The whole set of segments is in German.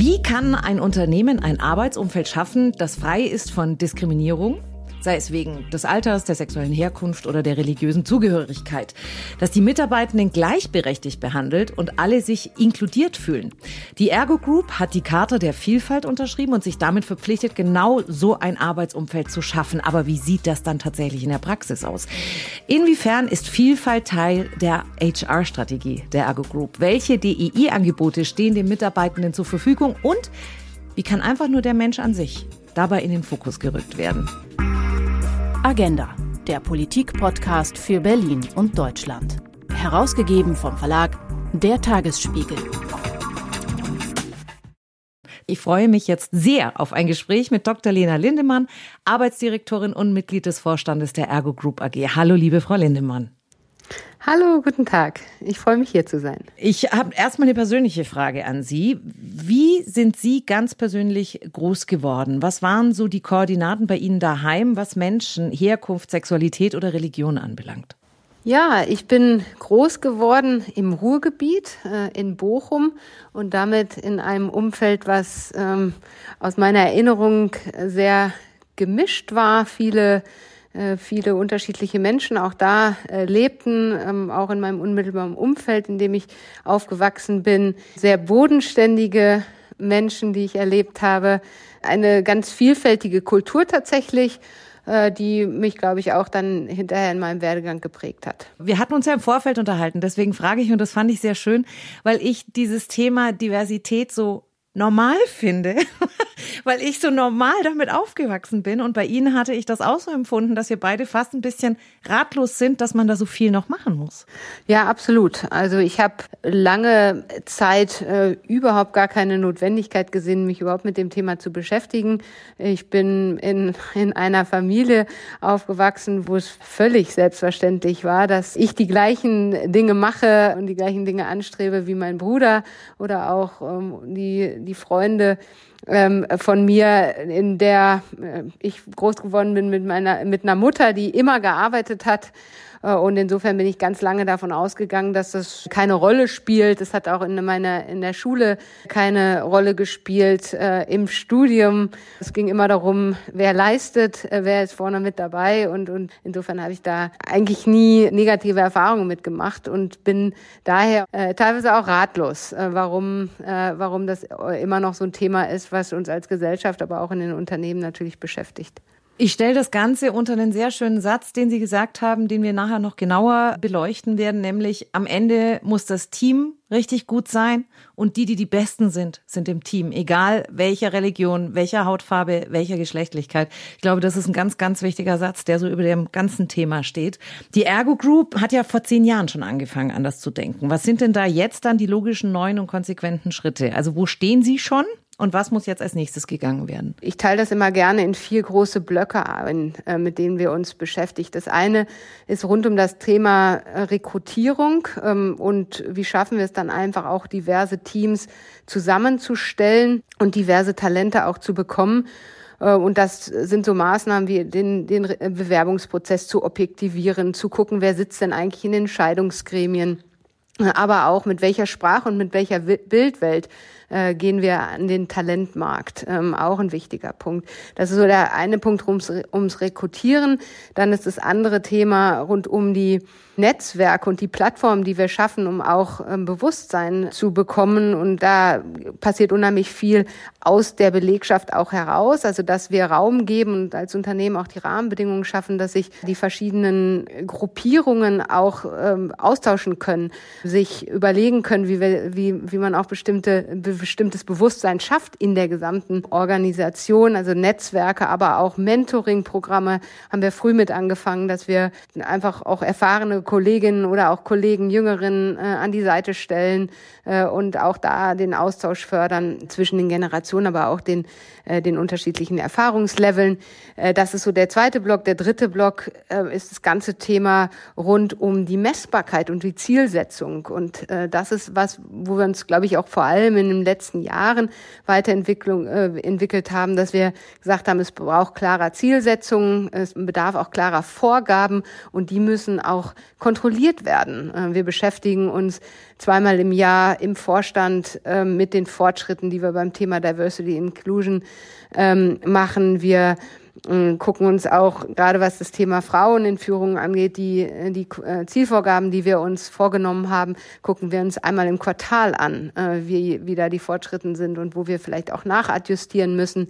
Wie kann ein Unternehmen ein Arbeitsumfeld schaffen, das frei ist von Diskriminierung? Sei es wegen des Alters, der sexuellen Herkunft oder der religiösen Zugehörigkeit, dass die Mitarbeitenden gleichberechtigt behandelt und alle sich inkludiert fühlen. Die Ergo Group hat die Charta der Vielfalt unterschrieben und sich damit verpflichtet, genau so ein Arbeitsumfeld zu schaffen. Aber wie sieht das dann tatsächlich in der Praxis aus? Inwiefern ist Vielfalt Teil der HR-Strategie der Ergo Group? Welche DEI-Angebote stehen den Mitarbeitenden zur Verfügung und wie kann einfach nur der Mensch an sich dabei in den Fokus gerückt werden? Agenda, der Politik-Podcast für Berlin und Deutschland. Herausgegeben vom Verlag Der Tagesspiegel. Ich freue mich jetzt sehr auf ein Gespräch mit Dr. Lena Lindemann, Arbeitsdirektorin und Mitglied des Vorstandes der Ergo Group AG. Hallo, liebe Frau Lindemann. Hallo, guten Tag. Ich freue mich hier zu sein. Ich habe erstmal eine persönliche Frage an Sie. Wie sind Sie ganz persönlich groß geworden? Was waren so die Koordinaten bei Ihnen daheim, was Menschen, Herkunft, Sexualität oder Religion anbelangt? Ja, ich bin groß geworden im Ruhrgebiet äh, in Bochum und damit in einem Umfeld, was ähm, aus meiner Erinnerung sehr gemischt war. Viele viele unterschiedliche Menschen auch da äh, lebten, ähm, auch in meinem unmittelbaren Umfeld, in dem ich aufgewachsen bin. Sehr bodenständige Menschen, die ich erlebt habe. Eine ganz vielfältige Kultur tatsächlich äh, die mich, glaube ich, auch dann hinterher in meinem Werdegang geprägt hat. Wir hatten uns ja im Vorfeld unterhalten, deswegen frage ich, und das fand ich sehr schön, weil ich dieses Thema Diversität so normal finde, weil ich so normal damit aufgewachsen bin. Und bei Ihnen hatte ich das auch so empfunden, dass wir beide fast ein bisschen ratlos sind, dass man da so viel noch machen muss. Ja, absolut. Also ich habe lange Zeit äh, überhaupt gar keine Notwendigkeit gesehen, mich überhaupt mit dem Thema zu beschäftigen. Ich bin in, in einer Familie aufgewachsen, wo es völlig selbstverständlich war, dass ich die gleichen Dinge mache und die gleichen Dinge anstrebe wie mein Bruder oder auch ähm, die die Freunde ähm, von mir, in der äh, ich groß geworden bin mit meiner mit einer Mutter, die immer gearbeitet hat und insofern bin ich ganz lange davon ausgegangen, dass das keine Rolle spielt. Es hat auch in meiner in der Schule keine Rolle gespielt. Äh, Im Studium es ging immer darum, wer leistet, äh, wer ist vorne mit dabei und und insofern habe ich da eigentlich nie negative Erfahrungen mitgemacht und bin daher äh, teilweise auch ratlos, äh, warum äh, warum das immer noch so ein Thema ist, was uns als Gesellschaft, aber auch in den Unternehmen natürlich beschäftigt. Ich stelle das Ganze unter einen sehr schönen Satz, den Sie gesagt haben, den wir nachher noch genauer beleuchten werden, nämlich am Ende muss das Team richtig gut sein und die, die die Besten sind, sind im Team, egal welcher Religion, welcher Hautfarbe, welcher Geschlechtlichkeit. Ich glaube, das ist ein ganz, ganz wichtiger Satz, der so über dem ganzen Thema steht. Die Ergo Group hat ja vor zehn Jahren schon angefangen, anders zu denken. Was sind denn da jetzt dann die logischen, neuen und konsequenten Schritte? Also wo stehen Sie schon? Und was muss jetzt als nächstes gegangen werden? Ich teile das immer gerne in vier große Blöcke ein, äh, mit denen wir uns beschäftigen. Das eine ist rund um das Thema äh, Rekrutierung ähm, und wie schaffen wir es dann einfach auch diverse Teams zusammenzustellen und diverse Talente auch zu bekommen. Äh, und das sind so Maßnahmen wie den, den Bewerbungsprozess zu objektivieren, zu gucken, wer sitzt denn eigentlich in den Entscheidungsgremien, aber auch mit welcher Sprache und mit welcher Bildwelt äh, gehen wir an den Talentmarkt. Ähm, auch ein wichtiger Punkt. Das ist so der eine Punkt ums, ums Rekrutieren. Dann ist das andere Thema rund um die Netzwerke und die Plattformen, die wir schaffen, um auch ähm, Bewusstsein zu bekommen. Und da passiert unheimlich viel aus der Belegschaft auch heraus. Also, dass wir Raum geben und als Unternehmen auch die Rahmenbedingungen schaffen, dass sich die verschiedenen Gruppierungen auch ähm, austauschen können, sich überlegen können, wie, wir, wie, wie man auch bestimmte bestimmtes Bewusstsein schafft in der gesamten Organisation, also Netzwerke, aber auch Mentoring-Programme haben wir früh mit angefangen, dass wir einfach auch erfahrene Kolleginnen oder auch Kollegen, Jüngeren äh, an die Seite stellen äh, und auch da den Austausch fördern zwischen den Generationen, aber auch den, äh, den unterschiedlichen Erfahrungsleveln. Äh, das ist so der zweite Block. Der dritte Block äh, ist das ganze Thema rund um die Messbarkeit und die Zielsetzung. Und das ist was, wo wir uns, glaube ich, auch vor allem in den letzten Jahren Weiterentwicklung äh, entwickelt haben, dass wir gesagt haben, es braucht klarer Zielsetzungen, es bedarf auch klarer Vorgaben und die müssen auch kontrolliert werden. Wir beschäftigen uns zweimal im Jahr im Vorstand äh, mit den Fortschritten, die wir beim Thema Diversity Inclusion ähm, machen. Wir gucken uns auch gerade was das Thema Frauen in Führung angeht, die, die äh, Zielvorgaben, die wir uns vorgenommen haben, gucken wir uns einmal im Quartal an, äh, wie, wie da die Fortschritten sind und wo wir vielleicht auch nachadjustieren müssen.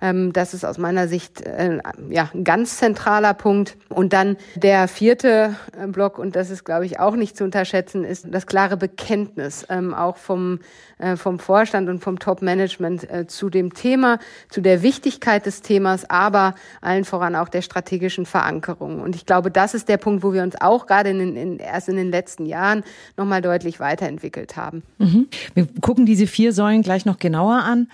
Ähm, das ist aus meiner Sicht äh, ja, ein ganz zentraler Punkt. Und dann der vierte äh, Block, und das ist, glaube ich, auch nicht zu unterschätzen, ist das klare Bekenntnis ähm, auch vom, äh, vom Vorstand und vom Top-Management äh, zu dem Thema, zu der Wichtigkeit des Themas, aber allen voran auch der strategischen Verankerung. Und ich glaube, das ist der Punkt, wo wir uns auch gerade in, in, erst in den letzten Jahren nochmal deutlich weiterentwickelt haben. Mhm. Wir gucken diese vier Säulen gleich noch genauer an.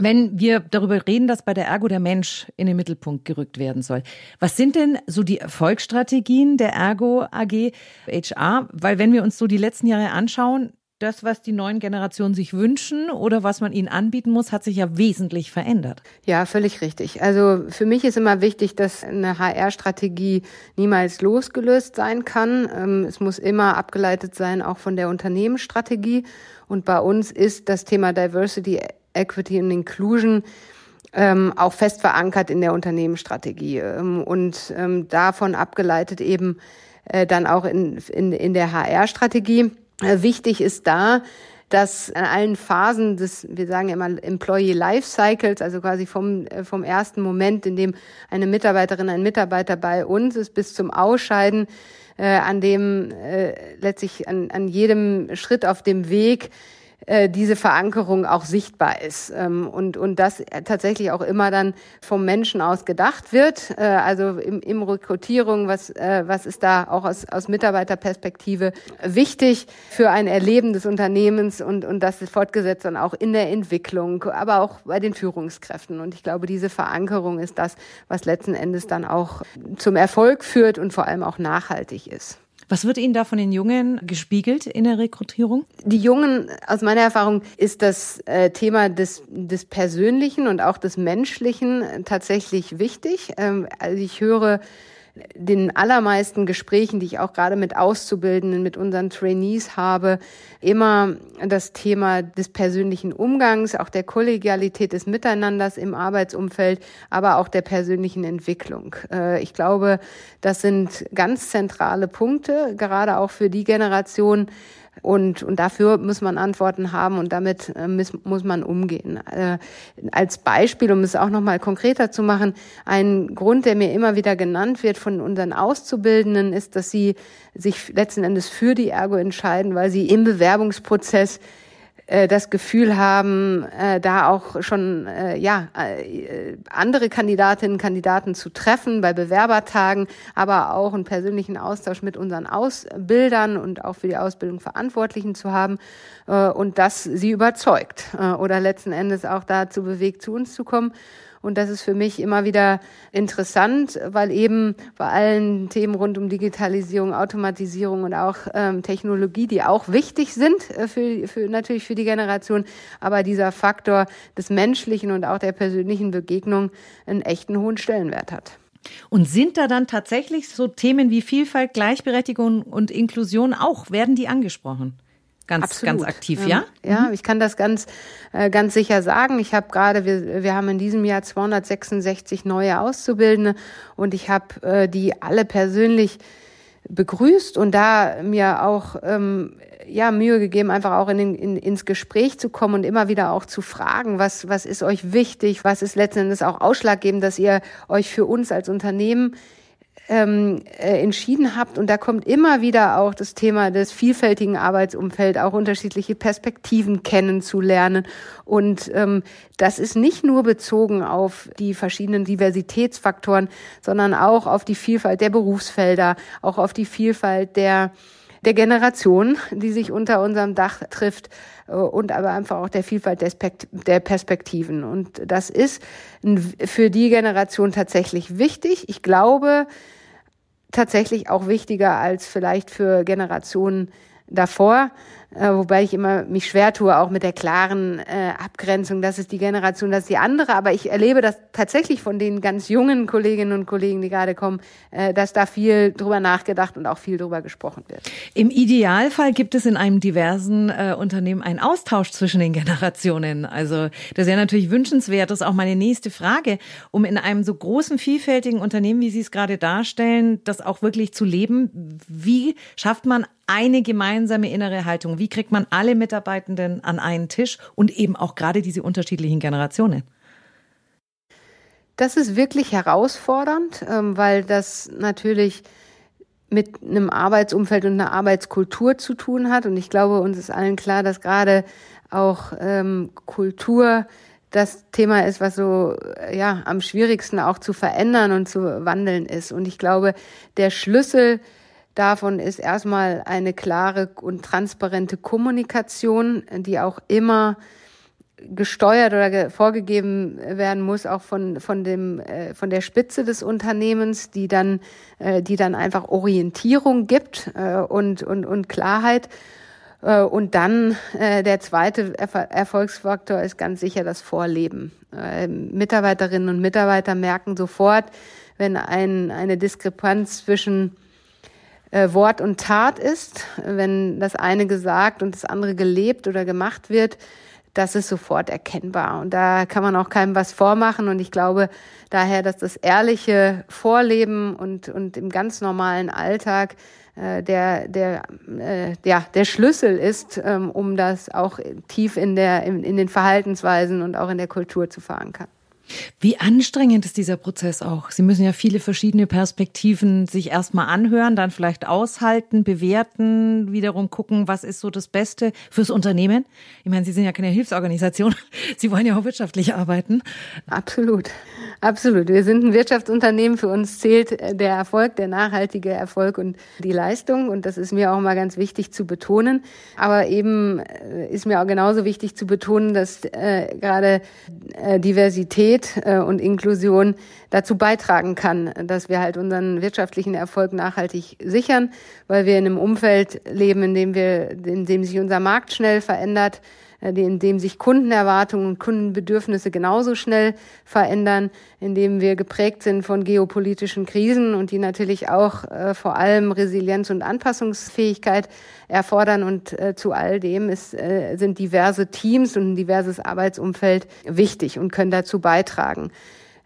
Wenn wir darüber reden, dass bei der Ergo der Mensch in den Mittelpunkt gerückt werden soll, was sind denn so die Erfolgsstrategien der Ergo AG HR? Weil wenn wir uns so die letzten Jahre anschauen, das, was die neuen Generationen sich wünschen oder was man ihnen anbieten muss, hat sich ja wesentlich verändert. Ja, völlig richtig. Also für mich ist immer wichtig, dass eine HR-Strategie niemals losgelöst sein kann. Ähm, es muss immer abgeleitet sein, auch von der Unternehmensstrategie. Und bei uns ist das Thema Diversity Equity und Inclusion ähm, auch fest verankert in der Unternehmensstrategie ähm, und ähm, davon abgeleitet eben äh, dann auch in, in, in der HR-Strategie. Äh, wichtig ist da, dass an allen Phasen des, wir sagen immer Employee Life Cycles, also quasi vom, äh, vom ersten Moment, in dem eine Mitarbeiterin, ein Mitarbeiter bei uns ist, bis zum Ausscheiden, äh, an dem äh, letztlich an, an jedem Schritt auf dem Weg äh, diese Verankerung auch sichtbar ist ähm, und, und das tatsächlich auch immer dann vom Menschen aus gedacht wird. Äh, also im, im Rekrutierung, was, äh, was ist da auch aus, aus Mitarbeiterperspektive wichtig für ein Erleben des Unternehmens und, und das ist fortgesetzt dann auch in der Entwicklung, aber auch bei den Führungskräften. Und ich glaube, diese Verankerung ist das, was letzten Endes dann auch zum Erfolg führt und vor allem auch nachhaltig ist. Was wird Ihnen da von den Jungen gespiegelt in der Rekrutierung? Die Jungen, aus meiner Erfahrung, ist das äh, Thema des, des Persönlichen und auch des Menschlichen tatsächlich wichtig. Ähm, also ich höre den allermeisten Gesprächen, die ich auch gerade mit Auszubildenden, mit unseren Trainees habe, immer das Thema des persönlichen Umgangs, auch der Kollegialität des Miteinanders im Arbeitsumfeld, aber auch der persönlichen Entwicklung. Äh, ich glaube, das sind ganz zentrale Punkte, gerade auch für die Generation, und, und dafür muss man Antworten haben und damit äh, muss, man umgehen. Äh, als Beispiel, um es auch nochmal konkreter zu machen, ein Grund, der mir immer wieder genannt wird von unseren Auszubildenden, ist, dass sie sich letzten Endes für die Ergo entscheiden, weil sie im Bewerbungsprozess äh, das Gefühl haben, äh, da auch schon äh, ja äh, andere Kandidatinnen und Kandidaten zu treffen bei Bewerbertagen, aber auch einen persönlichen Austausch mit unseren Ausbildern und auch für die Ausbildung Verantwortlichen zu haben äh, und das sie überzeugt äh, oder letzten Endes auch dazu bewegt, zu uns zu kommen. Und das ist für mich immer wieder interessant, weil eben bei allen Themen rund um Digitalisierung, Automatisierung und auch ähm, Technologie, die auch wichtig sind äh, für, für natürlich für die Generation, aber dieser Faktor des menschlichen und auch der persönlichen Begegnung einen echten hohen Stellenwert hat. Und sind da dann tatsächlich so Themen wie Vielfalt, Gleichberechtigung und Inklusion auch, werden die angesprochen? Ganz, Absolut. ganz aktiv, ja? Ja, mhm. ich kann das ganz, äh, ganz sicher sagen. Ich habe gerade, wir, wir haben in diesem Jahr 266 neue Auszubildende und ich habe äh, die alle persönlich begrüßt und da mir auch ähm, ja Mühe gegeben, einfach auch in den, in, ins Gespräch zu kommen und immer wieder auch zu fragen, was was ist euch wichtig, was ist letzten Endes auch ausschlaggebend, dass ihr euch für uns als Unternehmen ähm, äh, entschieden habt. Und da kommt immer wieder auch das Thema des vielfältigen Arbeitsumfelds, auch unterschiedliche Perspektiven kennenzulernen. Und ähm, das ist nicht nur bezogen auf die verschiedenen Diversitätsfaktoren, sondern auch auf die Vielfalt der Berufsfelder, auch auf die Vielfalt der der Generation, die sich unter unserem Dach trifft äh, und aber einfach auch der Vielfalt der Perspektiven. Und das ist für die Generation tatsächlich wichtig. Ich glaube, tatsächlich auch wichtiger als vielleicht für Generationen davor äh, wobei ich immer mich schwer tue, auch mit der klaren äh, Abgrenzung, das ist die Generation, das ist die andere. Aber ich erlebe das tatsächlich von den ganz jungen Kolleginnen und Kollegen, die gerade kommen, äh, dass da viel drüber nachgedacht und auch viel drüber gesprochen wird. Im Idealfall gibt es in einem diversen äh, Unternehmen einen Austausch zwischen den Generationen. Also das wäre natürlich wünschenswert. Das ist auch meine nächste Frage, um in einem so großen, vielfältigen Unternehmen, wie Sie es gerade darstellen, das auch wirklich zu leben. Wie schafft man eine gemeinsame innere Haltung? Wie kriegt man alle Mitarbeitenden an einen Tisch und eben auch gerade diese unterschiedlichen Generationen? Das ist wirklich herausfordernd, ähm, weil das natürlich mit einem Arbeitsumfeld und einer Arbeitskultur zu tun hat. Und ich glaube, uns ist allen klar, dass gerade auch ähm, Kultur das Thema ist, was so ja am schwierigsten auch zu verändern und zu wandeln ist. Und ich glaube, der Schlüssel davon ist erstmal eine klare und transparente Kommunikation, die auch immer gesteuert oder vorgegeben werden muss, auch von, von, dem, äh, von der Spitze des Unternehmens, die dann, äh, die dann einfach Orientierung gibt äh, und, und, und Klarheit. Und dann der zweite Erfolgsfaktor ist ganz sicher das Vorleben. Mitarbeiterinnen und Mitarbeiter merken sofort, wenn ein, eine Diskrepanz zwischen äh, Wort und Tat ist, wenn das eine gesagt und das andere gelebt oder gemacht wird, das ist sofort erkennbar. Und da kann man auch keinem was vormachen. Und ich glaube daher, dass das ehrliche Vorleben und, und im ganz normalen Alltag äh, der, der, äh, ja, der Schlüssel ist, ähm, um das auch tief in, der, in, in den Verhaltensweisen und auch in der Kultur zu verankern. Wie anstrengend ist dieser Prozess auch? Sie müssen ja viele verschiedene Perspektiven sich erstmal anhören, dann vielleicht aushalten, bewerten, wiederum gucken, was ist so das Beste fürs Unternehmen. Ich meine, Sie sind ja keine Hilfsorganisation. Sie wollen ja auch wirtschaftlich arbeiten. Absolut. Absolut. Wir sind ein Wirtschaftsunternehmen. Für uns zählt der Erfolg, der nachhaltige Erfolg und die Leistung. Und das ist mir auch mal ganz wichtig zu betonen. Aber eben äh, ist mir auch genauso wichtig zu betonen, dass äh, gerade äh, Diversität äh, und Inklusion dazu beitragen kann, dass wir halt unseren wirtschaftlichen Erfolg nachhaltig sichern, weil wir in einem Umfeld leben, in dem wir, in dem sich unser Markt schnell verändert, in dem sich Kundenerwartungen und Kundenbedürfnisse genauso schnell verändern, in dem wir geprägt sind von geopolitischen Krisen und die natürlich auch äh, vor allem Resilienz und Anpassungsfähigkeit erfordern. Und äh, zu all dem ist, äh, sind diverse Teams und ein diverses Arbeitsumfeld wichtig und können dazu beitragen.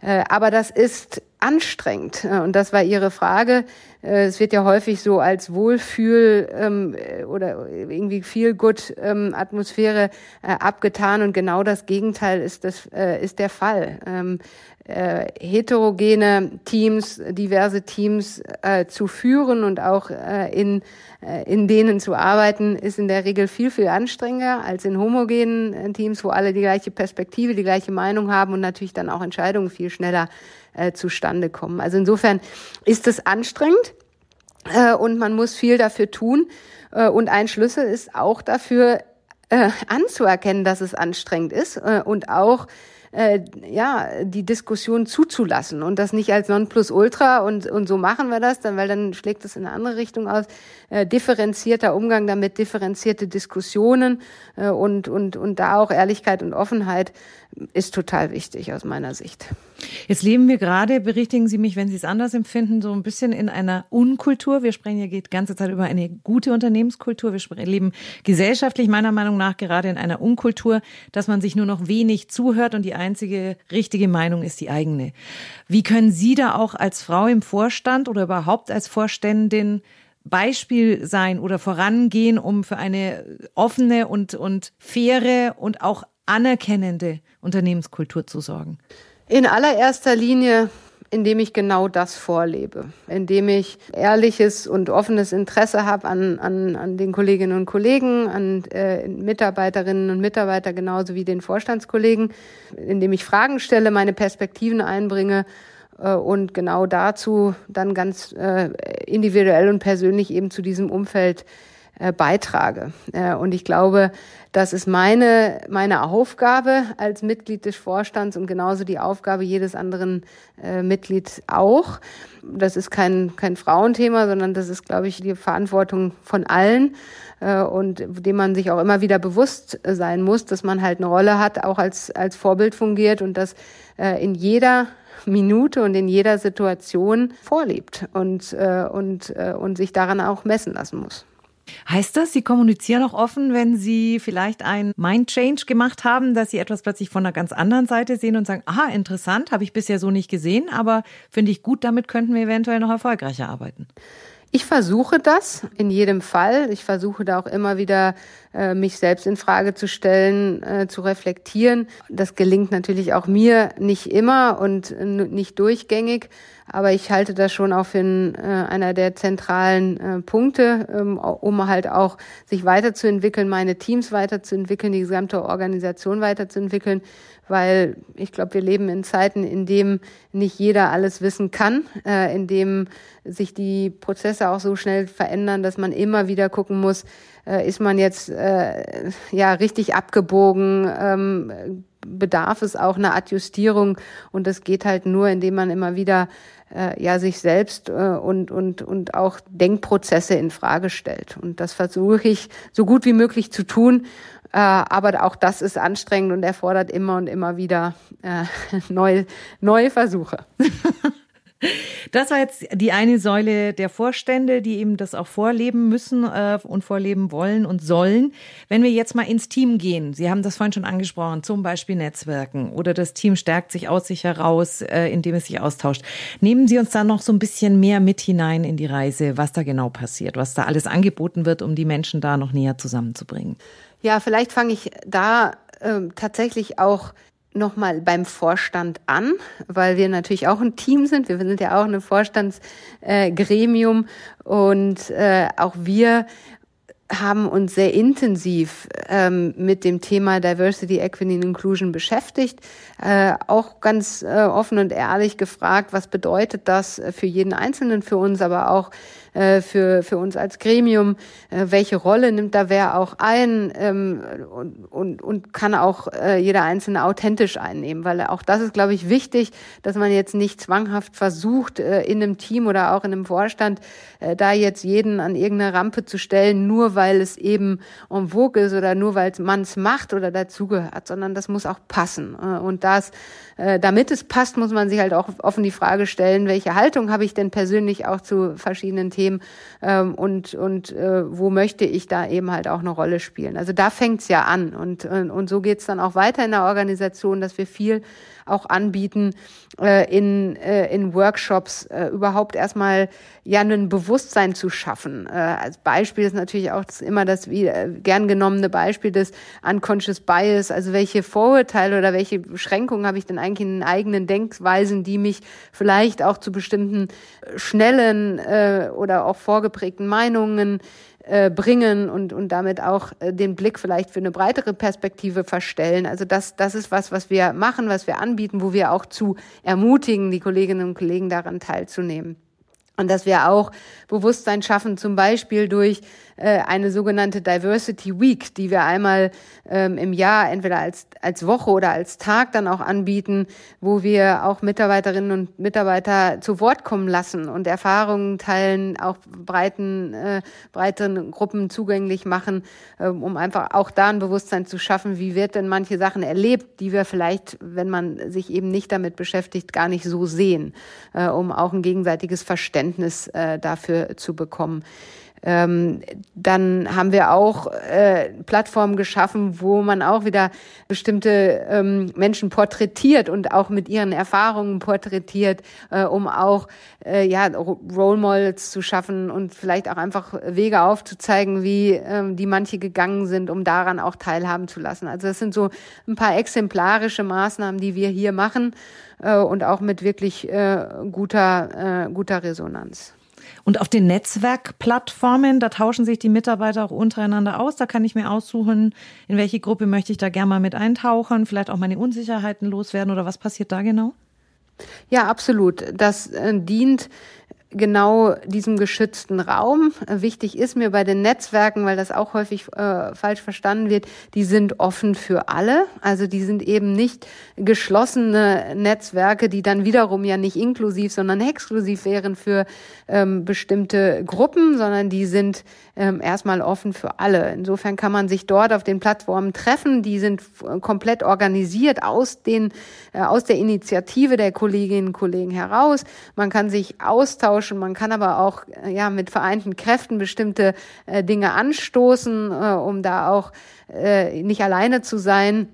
Äh, aber das ist anstrengend. Äh, und das war Ihre Frage. Äh, es wird ja häufig so als Wohlfühl ähm, oder irgendwie viel gut ähm, Atmosphäre abgetan und genau das Gegenteil ist das ist der Fall. Ähm, äh, heterogene Teams, diverse Teams äh, zu führen und auch äh, in, äh, in denen zu arbeiten, ist in der Regel viel, viel anstrengender als in homogenen äh, Teams, wo alle die gleiche Perspektive, die gleiche Meinung haben und natürlich dann auch Entscheidungen viel schneller äh, zustande kommen. Also insofern ist es anstrengend äh, und man muss viel dafür tun. Äh, und ein Schlüssel ist auch dafür, anzuerkennen, dass es anstrengend ist und auch ja, die Diskussion zuzulassen und das nicht als Nonplusultra und, und so machen wir das, dann, weil dann schlägt es in eine andere Richtung aus. Äh, differenzierter Umgang damit, differenzierte Diskussionen äh, und, und, und da auch Ehrlichkeit und Offenheit ist total wichtig aus meiner Sicht. Jetzt leben wir gerade, berichtigen Sie mich, wenn Sie es anders empfinden, so ein bisschen in einer Unkultur. Wir sprechen ja die ganze Zeit über eine gute Unternehmenskultur. Wir leben gesellschaftlich meiner Meinung nach gerade in einer Unkultur, dass man sich nur noch wenig zuhört und die einzige richtige Meinung ist die eigene. Wie können Sie da auch als Frau im Vorstand oder überhaupt als Vorständin Beispiel sein oder vorangehen, um für eine offene und, und faire und auch anerkennende Unternehmenskultur zu sorgen? In allererster Linie indem ich genau das vorlebe, indem ich ehrliches und offenes Interesse habe an, an, an den Kolleginnen und Kollegen, an äh, Mitarbeiterinnen und Mitarbeiter genauso wie den Vorstandskollegen, indem ich Fragen stelle, meine Perspektiven einbringe äh, und genau dazu dann ganz äh, individuell und persönlich eben zu diesem Umfeld äh, beitrage. Äh, und ich glaube, das ist meine, meine Aufgabe als Mitglied des Vorstands und genauso die Aufgabe jedes anderen äh, Mitglieds auch. Das ist kein, kein Frauenthema, sondern das ist, glaube ich, die Verantwortung von allen äh, und dem man sich auch immer wieder bewusst sein muss, dass man halt eine Rolle hat, auch als, als Vorbild fungiert und dass äh, in jeder Minute und in jeder Situation vorlebt und, äh, und, äh, und sich daran auch messen lassen muss. Heißt das, Sie kommunizieren auch offen, wenn Sie vielleicht ein Mind-Change gemacht haben, dass Sie etwas plötzlich von einer ganz anderen Seite sehen und sagen, aha, interessant, habe ich bisher so nicht gesehen, aber finde ich gut, damit könnten wir eventuell noch erfolgreicher arbeiten? Ich versuche das in jedem Fall. Ich versuche da auch immer wieder mich selbst in Frage zu stellen, äh, zu reflektieren. Das gelingt natürlich auch mir nicht immer und äh, nicht durchgängig, aber ich halte das schon auch für äh, einer der zentralen äh, Punkte, ähm, um halt auch sich weiterzuentwickeln, meine Teams weiterzuentwickeln, die gesamte Organisation weiterzuentwickeln weil ich glaube, wir leben in Zeiten, in dem nicht jeder alles wissen kann, äh, in dem sich die Prozesse auch so schnell verändern, dass man immer wieder gucken muss, äh, ist man jetzt äh, ja richtig abgebogen, ähm, bedarf es auch einer Adjustierung. Und das geht halt nur, indem man immer wieder äh, ja sich selbst äh, und und und auch Denkprozesse in Frage stellt. Und das versuche ich so gut wie möglich zu tun. Äh, aber auch das ist anstrengend und erfordert immer und immer wieder äh, neue, neue Versuche. Das war jetzt die eine Säule der Vorstände, die eben das auch vorleben müssen äh, und vorleben wollen und sollen. Wenn wir jetzt mal ins Team gehen, Sie haben das vorhin schon angesprochen, zum Beispiel Netzwerken oder das Team stärkt sich aus sich heraus, äh, indem es sich austauscht. Nehmen Sie uns da noch so ein bisschen mehr mit hinein in die Reise, was da genau passiert, was da alles angeboten wird, um die Menschen da noch näher zusammenzubringen. Ja, vielleicht fange ich da äh, tatsächlich auch nochmal beim Vorstand an, weil wir natürlich auch ein Team sind. Wir sind ja auch ein Vorstandsgremium äh, und äh, auch wir haben uns sehr intensiv ähm, mit dem Thema Diversity, Equity and Inclusion beschäftigt, äh, auch ganz äh, offen und ehrlich gefragt, was bedeutet das für jeden Einzelnen, für uns, aber auch äh, für, für uns als Gremium, äh, welche Rolle nimmt da wer auch ein ähm, und, und, und kann auch äh, jeder Einzelne authentisch einnehmen, weil auch das ist, glaube ich, wichtig, dass man jetzt nicht zwanghaft versucht, äh, in einem Team oder auch in einem Vorstand äh, da jetzt jeden an irgendeine Rampe zu stellen, nur weil es eben en vogue ist oder nur weil man es macht oder dazugehört, sondern das muss auch passen. Äh, und das, äh, damit es passt, muss man sich halt auch offen die Frage stellen, welche Haltung habe ich denn persönlich auch zu verschiedenen Themen Themen ähm, und, und äh, wo möchte ich da eben halt auch eine Rolle spielen. Also da fängt's ja an und, und, und so geht's dann auch weiter in der Organisation, dass wir viel auch anbieten äh, in, äh, in Workshops, äh, überhaupt erstmal ja ein Bewusstsein zu schaffen. Äh, als Beispiel ist natürlich auch immer das wie, äh, gern genommene Beispiel des Unconscious Bias, also welche Vorurteile oder welche Beschränkungen habe ich denn eigentlich in den eigenen Denkweisen, die mich vielleicht auch zu bestimmten schnellen äh, oder auch vorgeprägten Meinungen äh, bringen und, und damit auch äh, den Blick vielleicht für eine breitere Perspektive verstellen. Also das, das ist was, was wir machen, was wir anbieten, wo wir auch zu ermutigen, die Kolleginnen und Kollegen daran teilzunehmen. Und dass wir auch Bewusstsein schaffen, zum Beispiel durch äh, eine sogenannte Diversity Week, die wir einmal ähm, im Jahr entweder als, als Woche oder als Tag dann auch anbieten, wo wir auch Mitarbeiterinnen und Mitarbeiter zu Wort kommen lassen und Erfahrungen teilen, auch breiten, äh, breiteren Gruppen zugänglich machen, äh, um einfach auch da ein Bewusstsein zu schaffen, wie wird denn manche Sachen erlebt, die wir vielleicht, wenn man sich eben nicht damit beschäftigt, gar nicht so sehen, äh, um auch ein gegenseitiges Verständnis äh, dafür zu bekommen. Ähm, dann haben wir auch äh, Plattformen geschaffen, wo man auch wieder bestimmte ähm, Menschen porträtiert und auch mit ihren Erfahrungen porträtiert, äh, um auch äh, ja Role Models zu schaffen und vielleicht auch einfach Wege aufzuzeigen, wie ähm, die manche gegangen sind, um daran auch teilhaben zu lassen. Also das sind so ein paar exemplarische Maßnahmen, die wir hier machen äh, und auch mit wirklich äh, guter, äh, guter Resonanz. Und auf den Netzwerkplattformen, da tauschen sich die Mitarbeiter auch untereinander aus. Da kann ich mir aussuchen, in welche Gruppe möchte ich da gerne mal mit eintauchen, vielleicht auch meine Unsicherheiten loswerden oder was passiert da genau? Ja, absolut. Das äh, dient genau diesem geschützten Raum. Wichtig ist mir bei den Netzwerken, weil das auch häufig äh, falsch verstanden wird, die sind offen für alle. Also die sind eben nicht geschlossene Netzwerke, die dann wiederum ja nicht inklusiv, sondern exklusiv wären für ähm, bestimmte Gruppen, sondern die sind ähm, erstmal offen für alle. Insofern kann man sich dort auf den Plattformen treffen. Die sind komplett organisiert aus den äh, aus der Initiative der Kolleginnen und Kollegen heraus. Man kann sich austauschen, man kann aber auch äh, ja mit vereinten Kräften bestimmte äh, Dinge anstoßen, äh, um da auch äh, nicht alleine zu sein.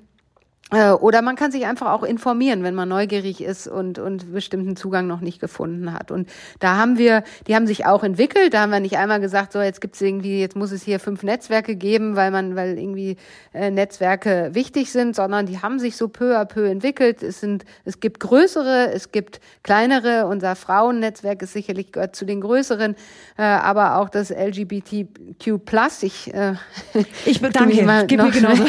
Äh, oder man kann sich einfach auch informieren, wenn man neugierig ist und, und bestimmten Zugang noch nicht gefunden hat. Und da haben wir, die haben sich auch entwickelt. Da haben wir nicht einmal gesagt, so jetzt gibt's irgendwie, jetzt muss es hier fünf Netzwerke geben, weil man, weil irgendwie äh, Netzwerke wichtig sind, sondern die haben sich so peu à peu entwickelt. Es sind, es gibt größere, es gibt kleinere. Unser Frauennetzwerk ist sicherlich gehört zu den größeren, äh, aber auch das LGBTQ+. Ich, äh, ich bedanke, gib mir genauso.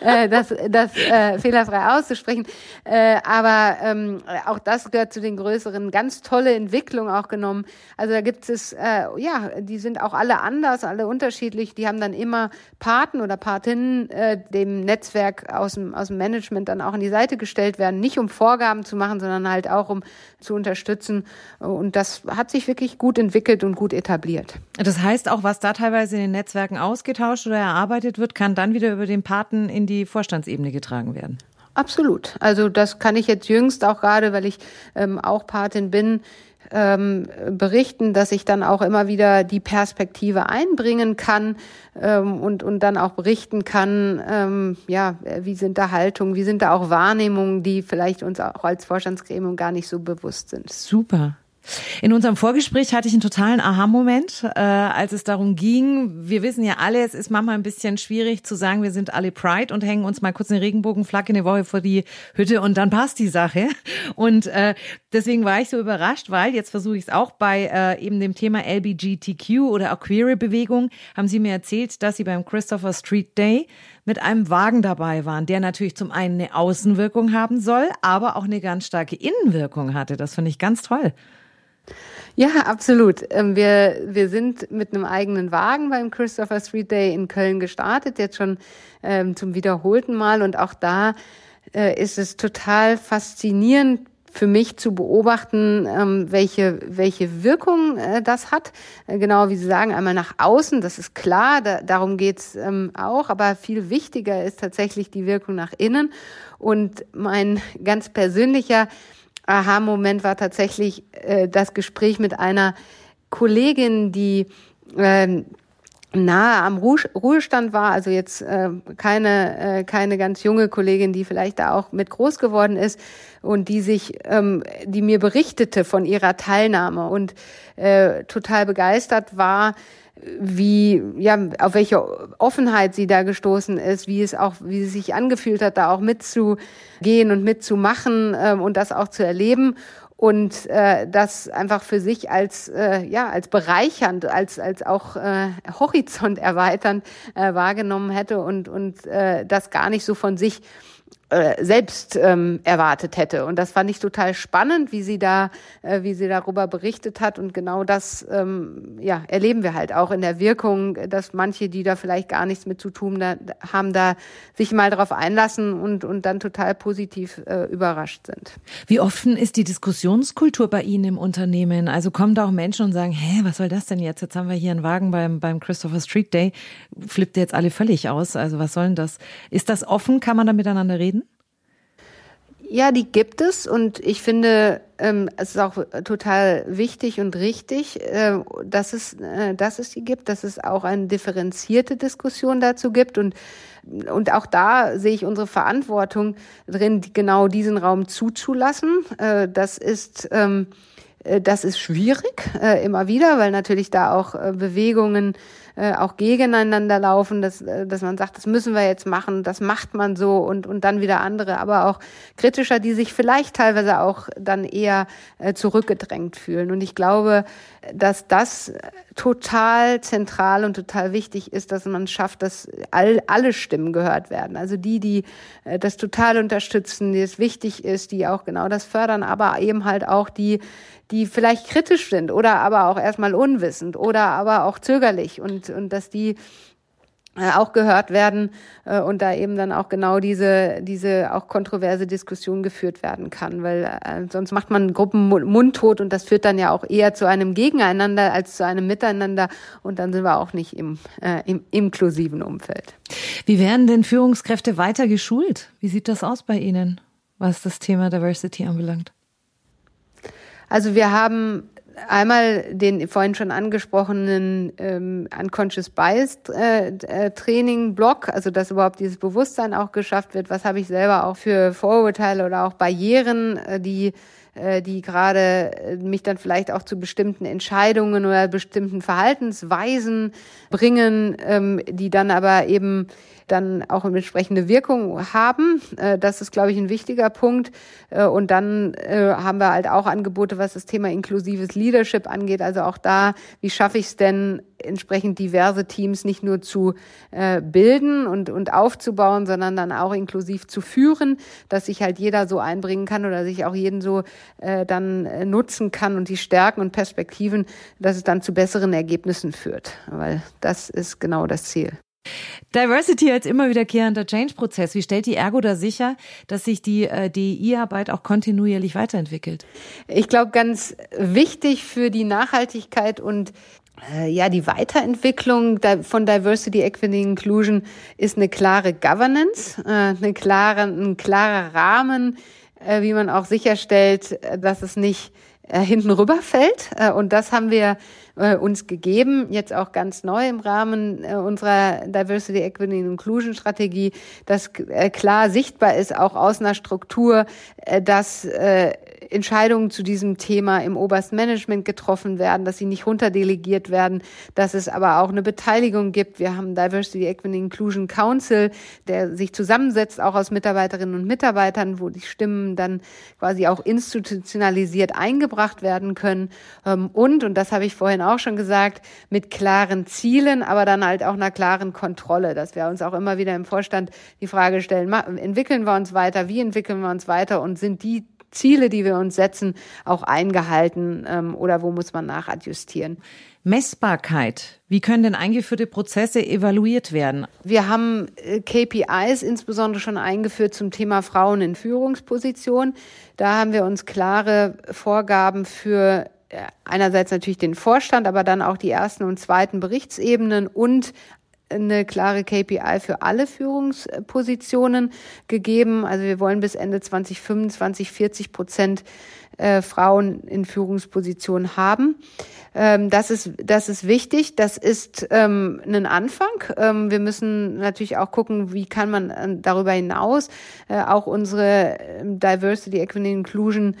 äh, das, das äh, fehlerfrei auszusprechen. Äh, aber ähm, auch das gehört zu den größeren, ganz tolle Entwicklungen auch genommen. Also da gibt es, äh, ja, die sind auch alle anders, alle unterschiedlich. Die haben dann immer Paten oder Patinnen äh, dem Netzwerk aus dem, aus dem Management dann auch an die Seite gestellt werden, nicht um Vorgaben zu machen, sondern halt auch um zu unterstützen. Und das hat sich wirklich gut entwickelt und gut etabliert. Das heißt auch, was da teilweise in den Netzwerken ausgetauscht oder erarbeitet wird, kann dann wieder über den Paten in die Vorstandsebene getragen werden. Absolut. Also das kann ich jetzt jüngst auch gerade, weil ich ähm, auch Patin bin, ähm, berichten, dass ich dann auch immer wieder die Perspektive einbringen kann ähm, und, und dann auch berichten kann, ähm, ja, wie sind da Haltungen, wie sind da auch Wahrnehmungen, die vielleicht uns auch als Vorstandsgremium gar nicht so bewusst sind. Super. In unserem Vorgespräch hatte ich einen totalen Aha-Moment, äh, als es darum ging, wir wissen ja alle, es ist manchmal ein bisschen schwierig zu sagen, wir sind alle Pride und hängen uns mal kurz eine Regenbogenflagge eine Woche vor die Hütte und dann passt die Sache. Und äh, deswegen war ich so überrascht, weil jetzt versuche ich es auch bei äh, eben dem Thema LBGTQ oder auch Queer-Bewegung, haben Sie mir erzählt, dass Sie beim Christopher Street Day mit einem Wagen dabei waren, der natürlich zum einen eine Außenwirkung haben soll, aber auch eine ganz starke Innenwirkung hatte. Das finde ich ganz toll. Ja, absolut. Ähm, wir, wir sind mit einem eigenen Wagen beim Christopher Street Day in Köln gestartet, jetzt schon ähm, zum wiederholten Mal. Und auch da äh, ist es total faszinierend für mich zu beobachten, ähm, welche, welche Wirkung äh, das hat. Äh, genau wie Sie sagen, einmal nach außen, das ist klar, da, darum geht's ähm, auch, aber viel wichtiger ist tatsächlich die Wirkung nach innen. Und mein ganz persönlicher Aha-Moment war tatsächlich äh, das Gespräch mit einer Kollegin, die äh, nahe am Ruhestand war, also jetzt äh, keine, äh, keine ganz junge Kollegin, die vielleicht da auch mit groß geworden ist und die sich, ähm, die mir berichtete von ihrer Teilnahme und äh, total begeistert war, wie, ja, auf welche Offenheit sie da gestoßen ist, wie es auch, wie sie sich angefühlt hat, da auch mitzugehen und mitzumachen ähm, und das auch zu erleben. Und äh, das einfach für sich als äh, ja als bereichernd als als auch äh, Horizont erweiternd äh, wahrgenommen hätte und und äh, das gar nicht so von sich äh, selbst ähm, erwartet hätte. Und das fand ich total spannend, wie sie da, äh, wie sie darüber berichtet hat. Und genau das, ähm, ja, erleben wir halt auch in der Wirkung, dass manche, die da vielleicht gar nichts mit zu tun da, haben, da sich mal darauf einlassen und und dann total positiv äh, überrascht sind. Wie offen ist die Diskussionskultur bei Ihnen im Unternehmen? Also kommen da auch Menschen und sagen, hä, was soll das denn jetzt? Jetzt haben wir hier einen Wagen beim beim Christopher Street Day, flippt jetzt alle völlig aus. Also was soll denn das? Ist das offen? Kann man da miteinander reden? Ja, die gibt es und ich finde, ähm, es ist auch total wichtig und richtig, äh, dass, es, äh, dass es die gibt, dass es auch eine differenzierte Diskussion dazu gibt und, und auch da sehe ich unsere Verantwortung drin, genau diesen Raum zuzulassen. Äh, das ist ähm, äh, das ist schwierig äh, immer wieder, weil natürlich da auch äh, Bewegungen äh, auch gegeneinander laufen, dass, äh, dass man sagt, das müssen wir jetzt machen, das macht man so und, und dann wieder andere, aber auch kritischer, die sich vielleicht teilweise auch dann eher äh, zurückgedrängt fühlen. Und ich glaube, dass das total zentral und total wichtig ist, dass man schafft, dass all, alle Stimmen gehört werden. Also die, die äh, das total unterstützen, die es wichtig ist, die auch genau das fördern, aber eben halt auch die, die vielleicht kritisch sind oder aber auch erstmal unwissend oder aber auch zögerlich und, und dass die äh, auch gehört werden äh, und da eben dann auch genau diese diese auch kontroverse Diskussion geführt werden kann, weil äh, sonst macht man Gruppen mundtot und das führt dann ja auch eher zu einem Gegeneinander als zu einem Miteinander und dann sind wir auch nicht im, äh, im inklusiven Umfeld. Wie werden denn Führungskräfte weiter geschult? Wie sieht das aus bei Ihnen, was das Thema Diversity anbelangt? Also wir haben einmal den vorhin schon angesprochenen ähm, Unconscious Bias äh, äh, Training Block, also dass überhaupt dieses Bewusstsein auch geschafft wird. Was habe ich selber auch für Vorurteile oder auch Barrieren, äh, die äh, die gerade äh, mich dann vielleicht auch zu bestimmten Entscheidungen oder bestimmten Verhaltensweisen bringen, ähm, die dann aber eben dann auch eine entsprechende Wirkung haben. Äh, das ist, glaube ich, ein wichtiger Punkt. Und dann haben wir halt auch Angebote, was das Thema inklusives Leadership angeht. Also auch da, wie schaffe ich es denn, entsprechend diverse Teams nicht nur zu bilden und, und aufzubauen, sondern dann auch inklusiv zu führen, dass sich halt jeder so einbringen kann oder sich auch jeden so dann nutzen kann und die Stärken und Perspektiven, dass es dann zu besseren Ergebnissen führt. Weil das ist genau das Ziel. Diversity als immer wiederkehrender Change-Prozess. Wie stellt die Ergo da sicher, dass sich die äh, DI-Arbeit auch kontinuierlich weiterentwickelt? Ich glaube, ganz wichtig für die Nachhaltigkeit und äh, ja, die Weiterentwicklung von Diversity, Equity, Inclusion ist eine klare Governance, äh, eine klare, ein klarer Rahmen, äh, wie man auch sicherstellt, äh, dass es nicht äh, hinten rüberfällt. Und das haben wir äh, uns gegeben, jetzt auch ganz neu im Rahmen äh, unserer Diversity, Equity and Inclusion Strategie, dass äh, klar sichtbar ist, auch aus einer Struktur, äh, dass äh, Entscheidungen zu diesem Thema im obersten Management getroffen werden, dass sie nicht runterdelegiert werden, dass es aber auch eine Beteiligung gibt. Wir haben Diversity, Equity Inclusion Council, der sich zusammensetzt, auch aus Mitarbeiterinnen und Mitarbeitern, wo die Stimmen dann quasi auch institutionalisiert eingebracht werden können. Ähm, und, und das habe ich vorhin auch schon gesagt, mit klaren Zielen, aber dann halt auch einer klaren Kontrolle, dass wir uns auch immer wieder im Vorstand die Frage stellen, entwickeln wir uns weiter, wie entwickeln wir uns weiter und sind die Ziele, die wir uns setzen, auch eingehalten ähm, oder wo muss man nachadjustieren? Messbarkeit. Wie können denn eingeführte Prozesse evaluiert werden? Wir haben äh, KPIs insbesondere schon eingeführt zum Thema Frauen in Führungspositionen. Da haben wir uns klare Vorgaben für einerseits natürlich den Vorstand, aber dann auch die ersten und zweiten Berichtsebenen und eine klare KPI für alle Führungspositionen gegeben. Also wir wollen bis Ende 2025 40 Prozent äh, Frauen in Führungspositionen haben. Ähm, das ist, das ist wichtig. Das ist ähm, ein Anfang. Ähm, wir müssen natürlich auch gucken, wie kann man äh, darüber hinaus äh, auch unsere ähm, Diversity, Equity, Inclusion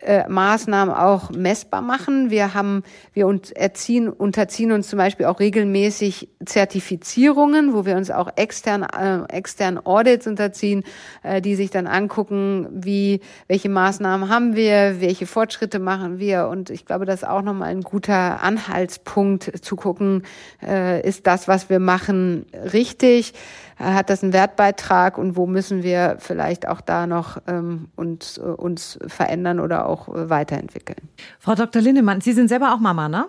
äh, Maßnahmen auch messbar machen. Wir haben, wir erziehen, unterziehen uns zum Beispiel auch regelmäßig Zertifizierungen, wo wir uns auch extern, äh, extern Audits unterziehen, äh, die sich dann angucken, wie, welche Maßnahmen haben wir, welche Fortschritte machen wir. Und ich glaube, das ist auch nochmal ein guter Anhaltspunkt zu gucken, äh, ist das, was wir machen, richtig? Hat das einen Wertbeitrag und wo müssen wir vielleicht auch da noch ähm, uns, äh, uns verändern oder auch äh, weiterentwickeln. Frau Dr. Lindemann, Sie sind selber auch Mama, ne?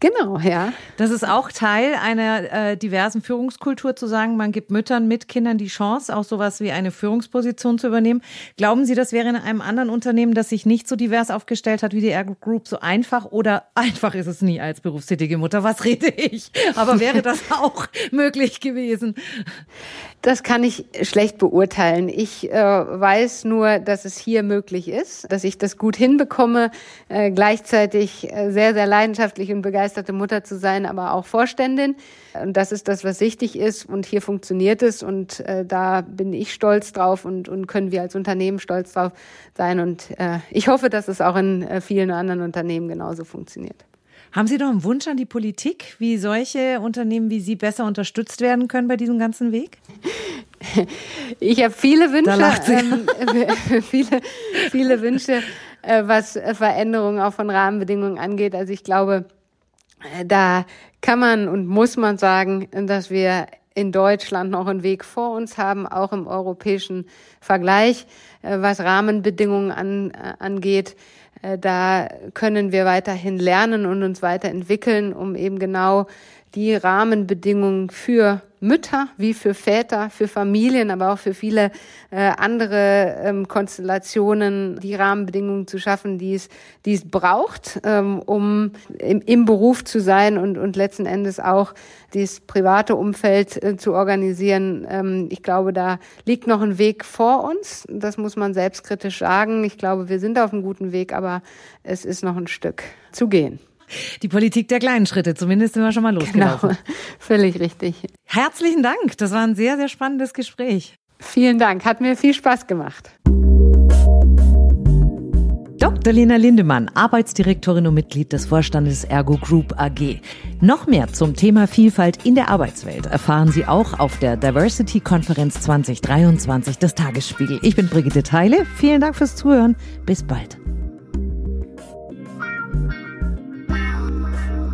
Genau, ja. Das ist auch Teil einer äh, diversen Führungskultur zu sagen, man gibt Müttern mit Kindern die Chance, auch sowas wie eine Führungsposition zu übernehmen. Glauben Sie, das wäre in einem anderen Unternehmen, das sich nicht so divers aufgestellt hat wie die Ergo Group, so einfach oder einfach ist es nie als berufstätige Mutter? Was rede ich? Aber wäre das auch möglich gewesen? Das kann ich schlecht beurteilen. Ich äh, weiß nur, dass es hier möglich ist, dass ich das gut hinbekomme, äh, gleichzeitig äh, sehr, sehr leidenschaftlich und begeisterte Mutter zu sein, aber auch Vorständin. Und das ist das, was wichtig ist. Und hier funktioniert es. Und äh, da bin ich stolz drauf und, und können wir als Unternehmen stolz drauf sein. Und äh, ich hoffe, dass es auch in äh, vielen anderen Unternehmen genauso funktioniert. Haben Sie doch einen Wunsch an die Politik, wie solche Unternehmen wie Sie besser unterstützt werden können bei diesem ganzen Weg? Ich habe viele Wünsche, ähm, viele, viele Wünsche, äh, was Veränderungen auch von Rahmenbedingungen angeht. Also ich glaube, da kann man und muss man sagen, dass wir in Deutschland noch einen Weg vor uns haben, auch im europäischen Vergleich, äh, was Rahmenbedingungen an, angeht. Da können wir weiterhin lernen und uns weiterentwickeln, um eben genau die Rahmenbedingungen für Mütter wie für Väter, für Familien, aber auch für viele äh, andere ähm, Konstellationen die Rahmenbedingungen zu schaffen, die es, die es braucht, ähm, um im, im Beruf zu sein und, und letzten Endes auch das private Umfeld äh, zu organisieren. Ähm, ich glaube, da liegt noch ein Weg vor uns. Das muss man selbstkritisch sagen. Ich glaube, wir sind auf einem guten Weg, aber es ist noch ein Stück zu gehen. Die Politik der kleinen Schritte, zumindest sind wir schon mal losgelaufen. Genau, völlig richtig. Herzlichen Dank, das war ein sehr, sehr spannendes Gespräch. Vielen Dank, hat mir viel Spaß gemacht. Dr. Lena Lindemann, Arbeitsdirektorin und Mitglied des Vorstandes Ergo Group AG. Noch mehr zum Thema Vielfalt in der Arbeitswelt erfahren Sie auch auf der Diversity Konferenz 2023 des Tagesspiegel. Ich bin Brigitte Teile. Vielen Dank fürs Zuhören. Bis bald.